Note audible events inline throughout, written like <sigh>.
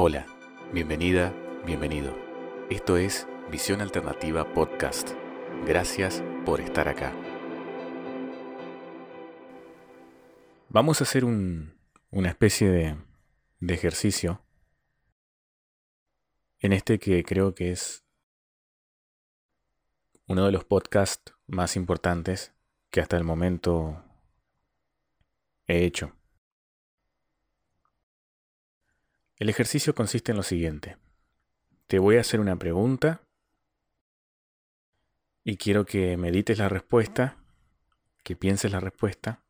Hola, bienvenida, bienvenido. Esto es Visión Alternativa Podcast. Gracias por estar acá. Vamos a hacer un, una especie de, de ejercicio en este que creo que es uno de los podcasts más importantes que hasta el momento he hecho. El ejercicio consiste en lo siguiente. Te voy a hacer una pregunta y quiero que medites la respuesta, que pienses la respuesta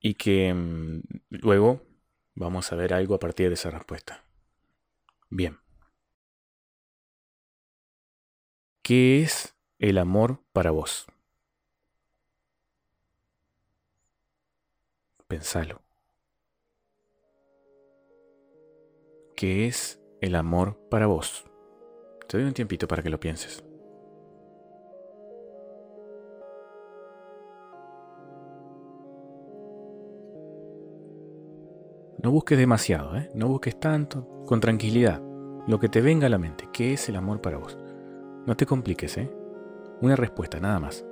y que mm, luego vamos a ver algo a partir de esa respuesta. Bien. ¿Qué es el amor para vos? Pensalo. ¿Qué es el amor para vos? Te doy un tiempito para que lo pienses. No busques demasiado, ¿eh? no busques tanto, con tranquilidad, lo que te venga a la mente. ¿Qué es el amor para vos? No te compliques, ¿eh? Una respuesta, nada más.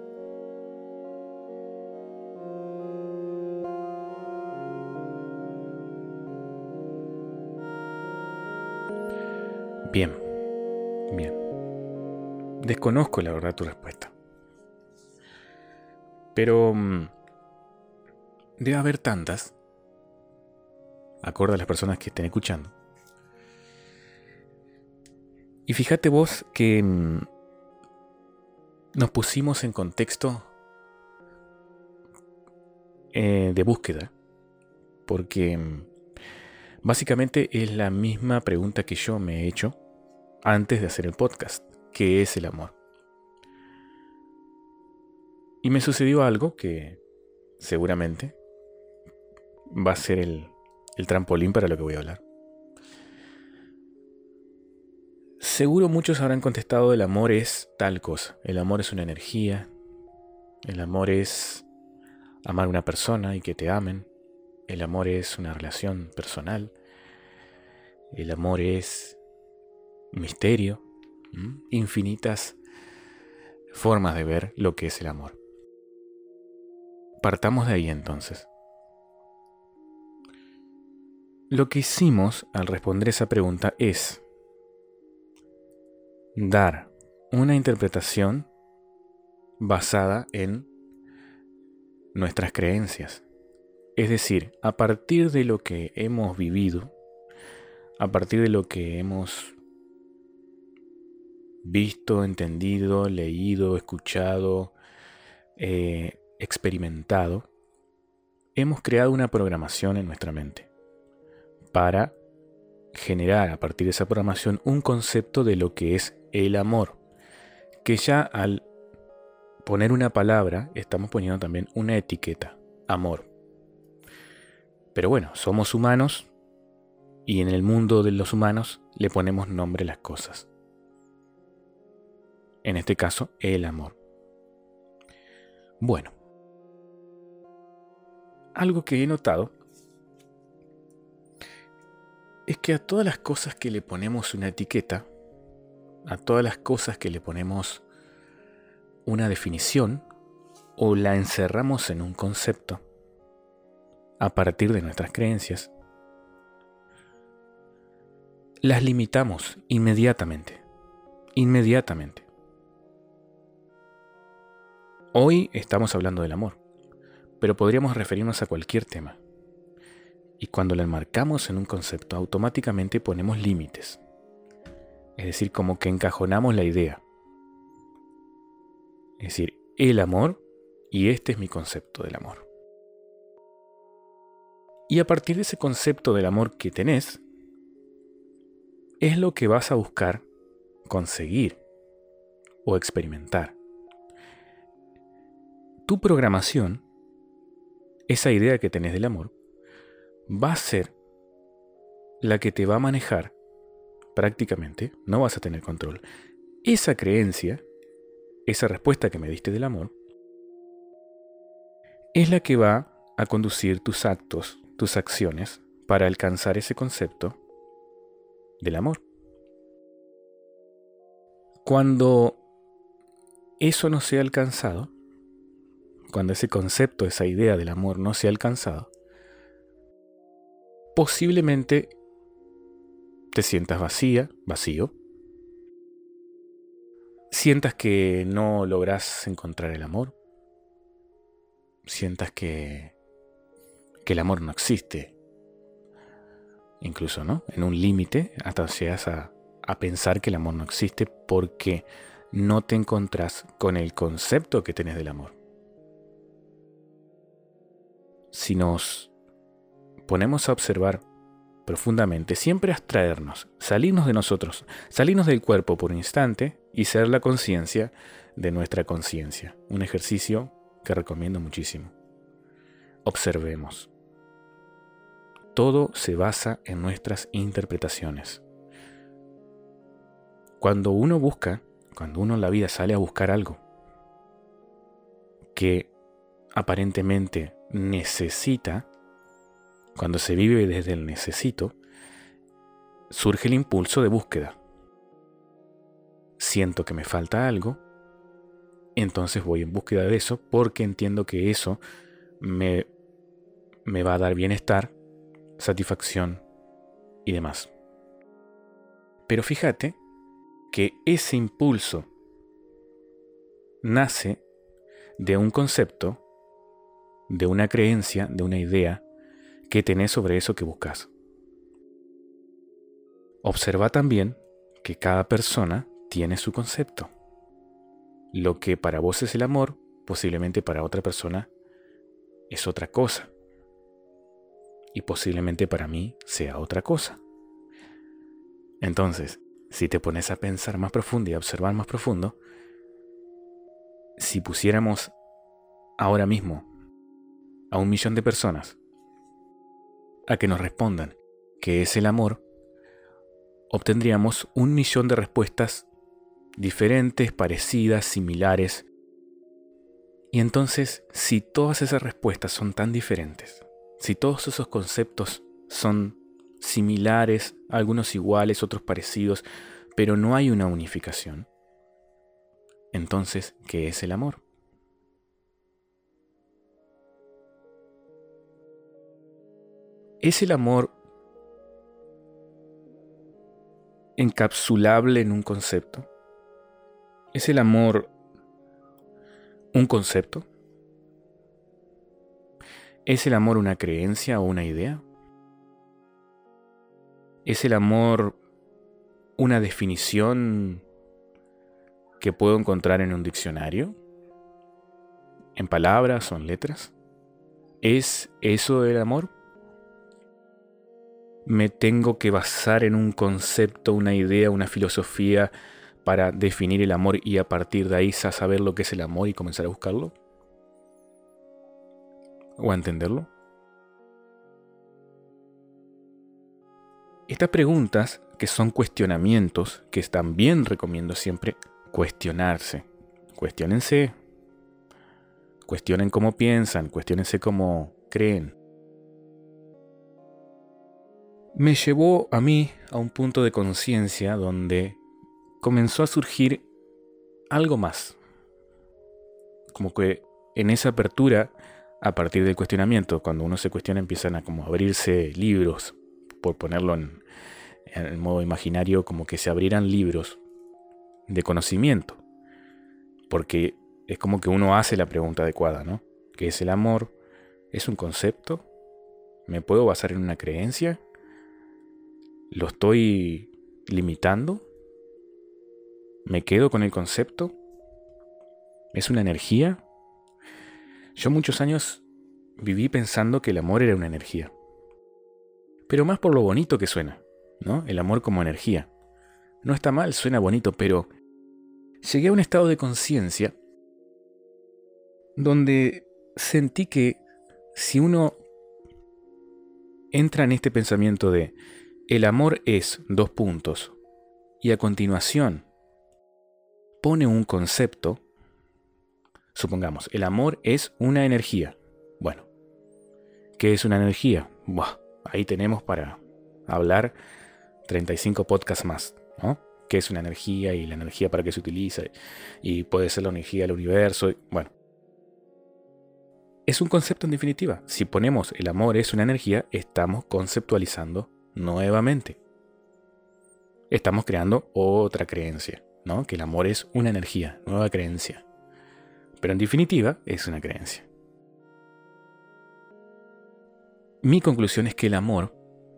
Bien, bien. Desconozco la verdad tu respuesta. Pero mm, debe haber tantas, acorde a las personas que estén escuchando, y fíjate vos que mm, nos pusimos en contexto eh, de búsqueda, porque mm, básicamente es la misma pregunta que yo me he hecho antes de hacer el podcast, ¿qué es el amor? Y me sucedió algo que seguramente va a ser el, el trampolín para lo que voy a hablar. Seguro muchos habrán contestado el amor es tal cosa. El amor es una energía. El amor es amar a una persona y que te amen. El amor es una relación personal. El amor es misterio. Infinitas formas de ver lo que es el amor. Partamos de ahí entonces. Lo que hicimos al responder esa pregunta es dar una interpretación basada en nuestras creencias. Es decir, a partir de lo que hemos vivido, a partir de lo que hemos visto, entendido, leído, escuchado, eh, experimentado, hemos creado una programación en nuestra mente para generar a partir de esa programación un concepto de lo que es el amor, que ya al poner una palabra estamos poniendo también una etiqueta, amor. Pero bueno, somos humanos y en el mundo de los humanos le ponemos nombre a las cosas. En este caso, el amor. Bueno, algo que he notado es que a todas las cosas que le ponemos una etiqueta, a todas las cosas que le ponemos una definición o la encerramos en un concepto a partir de nuestras creencias, las limitamos inmediatamente. Inmediatamente. Hoy estamos hablando del amor, pero podríamos referirnos a cualquier tema. Y cuando la enmarcamos en un concepto, automáticamente ponemos límites. Es decir, como que encajonamos la idea. Es decir, el amor y este es mi concepto del amor. Y a partir de ese concepto del amor que tenés, es lo que vas a buscar conseguir o experimentar. Tu programación, esa idea que tenés del amor, va a ser la que te va a manejar prácticamente, no vas a tener control. Esa creencia, esa respuesta que me diste del amor, es la que va a conducir tus actos, tus acciones, para alcanzar ese concepto del amor. Cuando eso no se ha alcanzado, cuando ese concepto, esa idea del amor no se ha alcanzado, posiblemente te sientas vacía, vacío, sientas que no logras encontrar el amor, sientas que, que el amor no existe, incluso, ¿no? En un límite, hasta llegas a, a pensar que el amor no existe porque no te encontrás con el concepto que tenés del amor. Si nos ponemos a observar profundamente, siempre abstraernos, salirnos de nosotros, salirnos del cuerpo por un instante y ser la conciencia de nuestra conciencia. Un ejercicio que recomiendo muchísimo. Observemos. Todo se basa en nuestras interpretaciones. Cuando uno busca, cuando uno en la vida sale a buscar algo que aparentemente necesita, cuando se vive desde el necesito, surge el impulso de búsqueda. Siento que me falta algo, entonces voy en búsqueda de eso porque entiendo que eso me, me va a dar bienestar, satisfacción y demás. Pero fíjate que ese impulso nace de un concepto, de una creencia, de una idea que tenés sobre eso que buscas. Observa también que cada persona tiene su concepto. Lo que para vos es el amor, posiblemente para otra persona es otra cosa. Y posiblemente para mí sea otra cosa. Entonces, si te pones a pensar más profundo y a observar más profundo, si pusiéramos ahora mismo a un millón de personas a que nos respondan qué es el amor, obtendríamos un millón de respuestas diferentes, parecidas, similares. Y entonces, si todas esas respuestas son tan diferentes, si todos esos conceptos son similares, algunos iguales, otros parecidos, pero no hay una unificación, entonces, ¿qué es el amor? ¿Es el amor encapsulable en un concepto? ¿Es el amor un concepto? ¿Es el amor una creencia o una idea? ¿Es el amor una definición que puedo encontrar en un diccionario? ¿En palabras o en letras? ¿Es eso el amor? ¿Me tengo que basar en un concepto, una idea, una filosofía para definir el amor y a partir de ahí saber lo que es el amor y comenzar a buscarlo? ¿O a entenderlo? Estas preguntas, que son cuestionamientos, que también recomiendo siempre cuestionarse. Cuestiónense. Cuestionen cómo piensan, cuestionense cómo creen. Me llevó a mí a un punto de conciencia donde comenzó a surgir algo más. Como que en esa apertura, a partir del cuestionamiento, cuando uno se cuestiona empiezan a como abrirse libros por ponerlo en, el modo imaginario, como que se abrieran libros de conocimiento. Porque es como que uno hace la pregunta adecuada, ¿no? ¿Qué es el amor? ¿Es un concepto? ¿Me puedo basar en una creencia? ¿Lo estoy limitando? ¿Me quedo con el concepto? ¿Es una energía? Yo muchos años viví pensando que el amor era una energía pero más por lo bonito que suena, ¿no? El amor como energía. No está mal, suena bonito, pero llegué a un estado de conciencia donde sentí que si uno entra en este pensamiento de el amor es dos puntos y a continuación pone un concepto, supongamos, el amor es una energía. Bueno, ¿qué es una energía? Buah, ahí tenemos para hablar 35 podcasts más, ¿no? ¿Qué es una energía y la energía para qué se utiliza? Y puede ser la energía del universo. Bueno, es un concepto en definitiva. Si ponemos el amor es una energía, estamos conceptualizando nuevamente. Estamos creando otra creencia, ¿no? Que el amor es una energía, nueva creencia. Pero en definitiva es una creencia. Mi conclusión es que el amor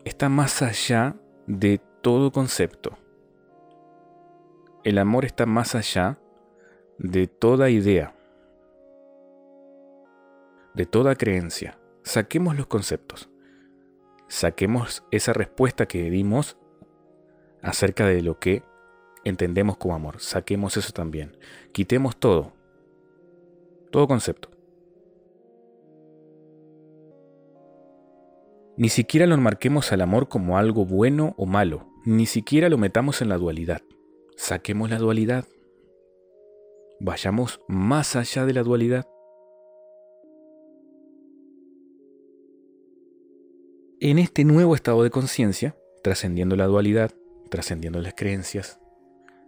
está más allá de todo concepto. El amor está más allá de toda idea de toda creencia. Saquemos los conceptos. Saquemos esa respuesta que dimos acerca de lo que entendemos como amor. Saquemos eso también. Quitemos todo. Todo concepto. Ni siquiera lo marquemos al amor como algo bueno o malo. Ni siquiera lo metamos en la dualidad. Saquemos la dualidad. Vayamos más allá de la dualidad. En este nuevo estado de conciencia, trascendiendo la dualidad, trascendiendo las creencias,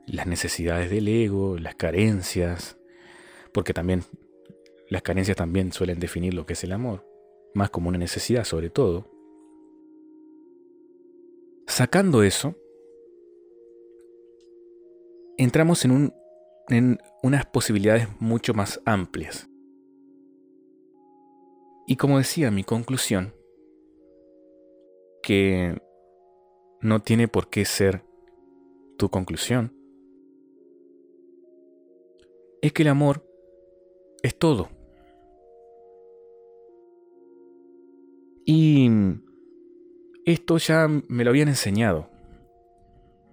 las necesidades del ego, las carencias, porque también las carencias también suelen definir lo que es el amor, más como una necesidad sobre todo. Sacando eso, entramos en, un, en unas posibilidades mucho más amplias. Y como decía, mi conclusión que no tiene por qué ser tu conclusión, es que el amor es todo. Y esto ya me lo habían enseñado.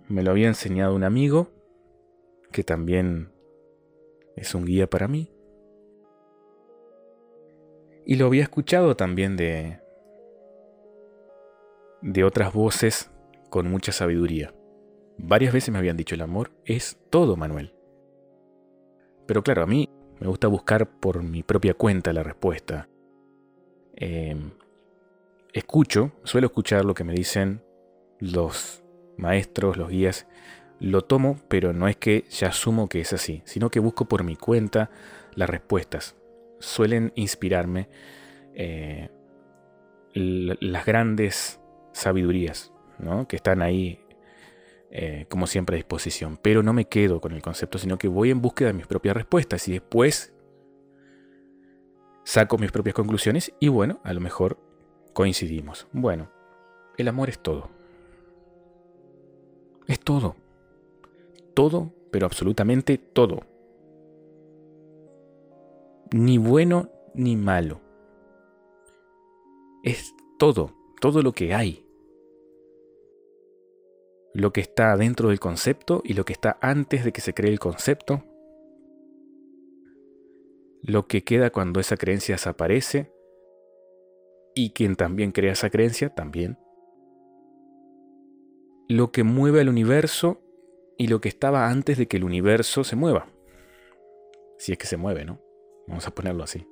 Me lo había enseñado un amigo que también es un guía para mí. Y lo había escuchado también de, de otras voces con mucha sabiduría. Varias veces me habían dicho el amor es todo, Manuel. Pero claro, a mí me gusta buscar por mi propia cuenta la respuesta. Em, escucho, suelo escuchar lo que me dicen los maestros, los guías. Lo tomo, pero no es que ya asumo que es así, sino que busco por mi cuenta las respuestas. Suelen inspirarme eh, las grandes sabidurías, ¿no? que están ahí eh, como siempre a disposición. Pero no me quedo con el concepto, sino que voy en búsqueda de mis propias respuestas y después saco mis propias conclusiones y bueno, a lo mejor coincidimos. Bueno, el amor es todo. Es todo. Todo, pero absolutamente todo. Ni bueno ni malo. Es todo, todo lo que hay lo que está dentro del concepto y lo que está antes de que se cree el concepto, lo que queda cuando esa creencia desaparece y quien también crea esa creencia también, lo que mueve al universo y lo que estaba antes de que el universo se mueva. Si es que se mueve, ¿no? Vamos a ponerlo así.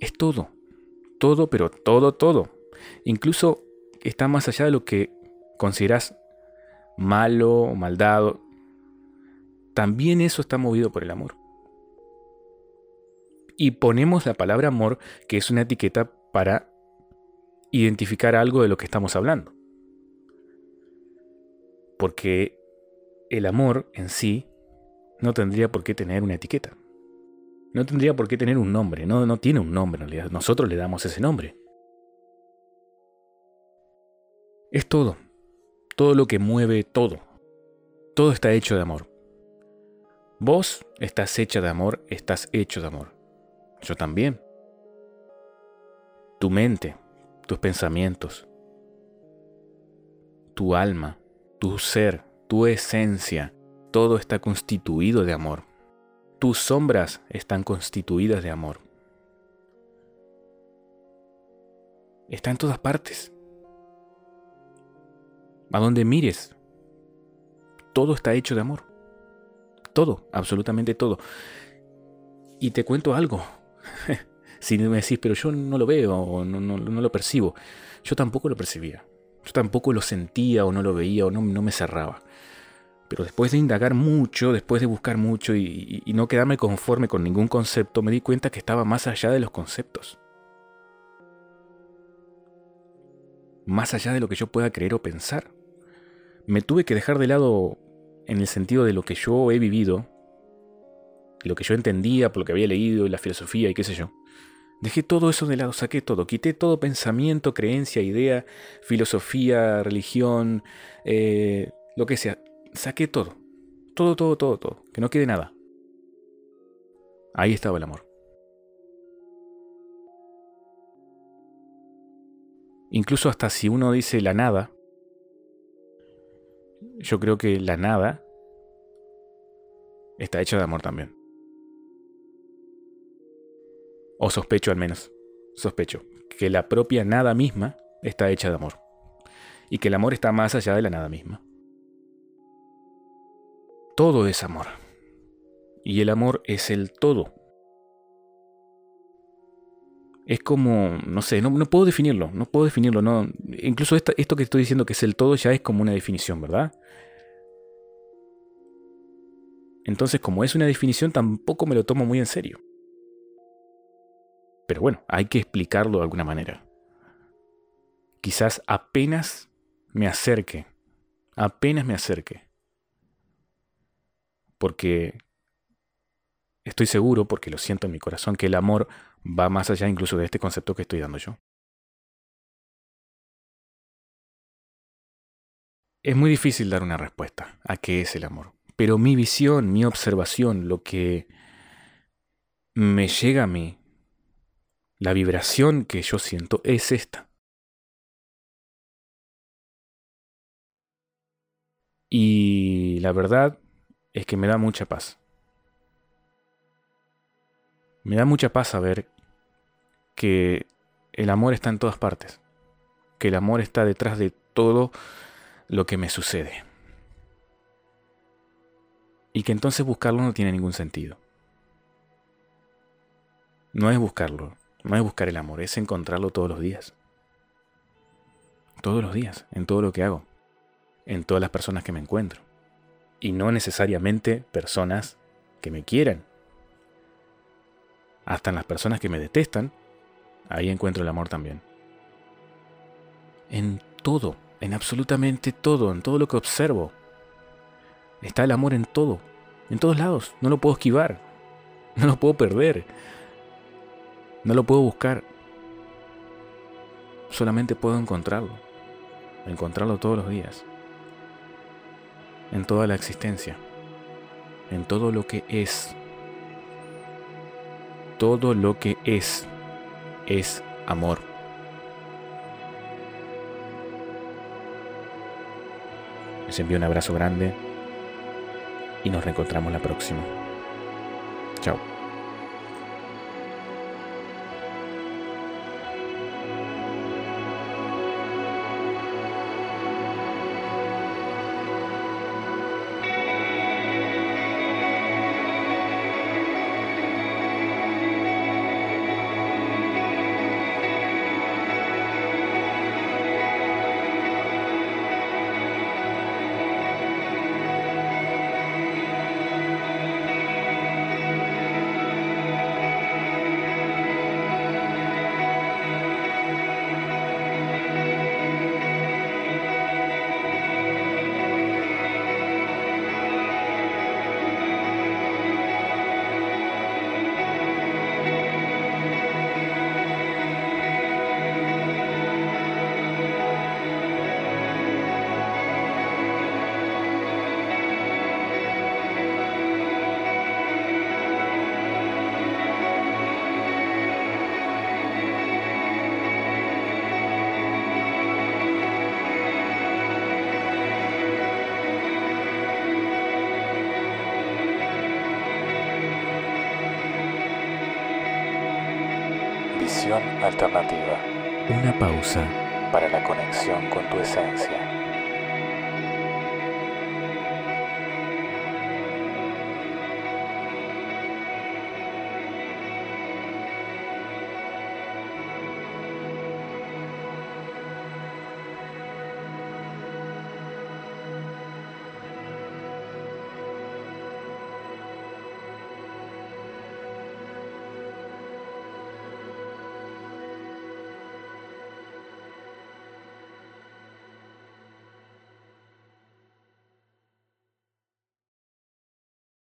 Es todo. Todo, pero todo, todo. Incluso está más allá de lo que consideras malo o maldado, también eso está movido por el amor. Y ponemos la palabra amor, que es una etiqueta para identificar algo de lo que estamos hablando. Porque el amor en sí no tendría por qué tener una etiqueta. No tendría por qué tener un nombre. No, no tiene un nombre en realidad. Nosotros le damos ese nombre. Es todo todo lo que mueve todo. Todo está hecho de amor. Vos estás hecha de amor, estás hecho de amor. Yo también. Tu mente, tus pensamientos, tu alma, tu ser, tu esencia, todo está constituido de amor. Tus sombras están constituidas de amor. Está en todas partes a donde mires, todo está hecho de amor. Todo, absolutamente todo. Y te cuento algo. <laughs> Si me decís, pero yo no lo veo o no, lo percibo, yo tampoco lo percibía. Yo tampoco lo sentía o no lo veía o no, me cerraba. Pero después de indagar mucho, después de buscar mucho y, no quedarme conforme con ningún concepto, me di cuenta que estaba más allá de los conceptos. Más allá de lo que yo pueda creer o pensar. Me tuve que dejar de lado en el sentido de lo que yo he vivido, lo que yo entendía por lo que había leído y la filosofía y qué sé yo. Dejé todo eso de lado, saqué todo, quité todo pensamiento, creencia, idea, filosofía, religión, eh, lo que sea. Saqué todo. Todo, todo, todo, todo. Que no quede nada. Ahí estaba el amor. Incluso hasta si uno dice la nada, yo creo que la nada está hecha de amor también. O sospecho al menos, sospecho, que la propia nada misma está hecha de amor. Y que el amor está más allá de la nada misma. Todo es amor. Y el amor es el todo. Es como, no sé, no, puedo definirlo, no puedo definirlo, no. Incluso esto que estoy diciendo que es el todo ya es como una definición, ¿verdad? Entonces, como es una definición, tampoco me lo tomo muy en serio. Pero bueno, hay que explicarlo de alguna manera. Quizás apenas me acerque, apenas me acerque. Porque estoy seguro, porque lo siento en mi corazón, que el amor va más allá incluso de este concepto que estoy dando yo. Es muy difícil dar una respuesta a qué es el amor. Pero mi visión, mi observación, lo que me llega a mí, la vibración que yo siento es esta. Y la verdad es que me da mucha paz. Me da mucha paz saber que el amor está en todas partes, que el amor está detrás de todo lo que me sucede y que entonces buscarlo no tiene ningún sentido. No es buscarlo, no es buscar el amor, es encontrarlo todos los días. Todos los días, en todo lo que hago, en todas las personas que me encuentro. Y no necesariamente personas que me quieran. Hasta en las personas que me detestan, ahí encuentro el amor también. En todo, en absolutamente todo, en todo lo que observo, Está el amor en todo, en todos lados. No lo puedo esquivar, <laughs> no lo puedo perder, no lo puedo buscar. Solamente puedo encontrarlo, encontrarlo todos los días, en toda la existencia, en todo lo que es. Todo lo que es es amor. Les envío un abrazo grande y nos reencontramos la próxima. Chao. Alternativa. Una pausa para la conexión con tu esencia.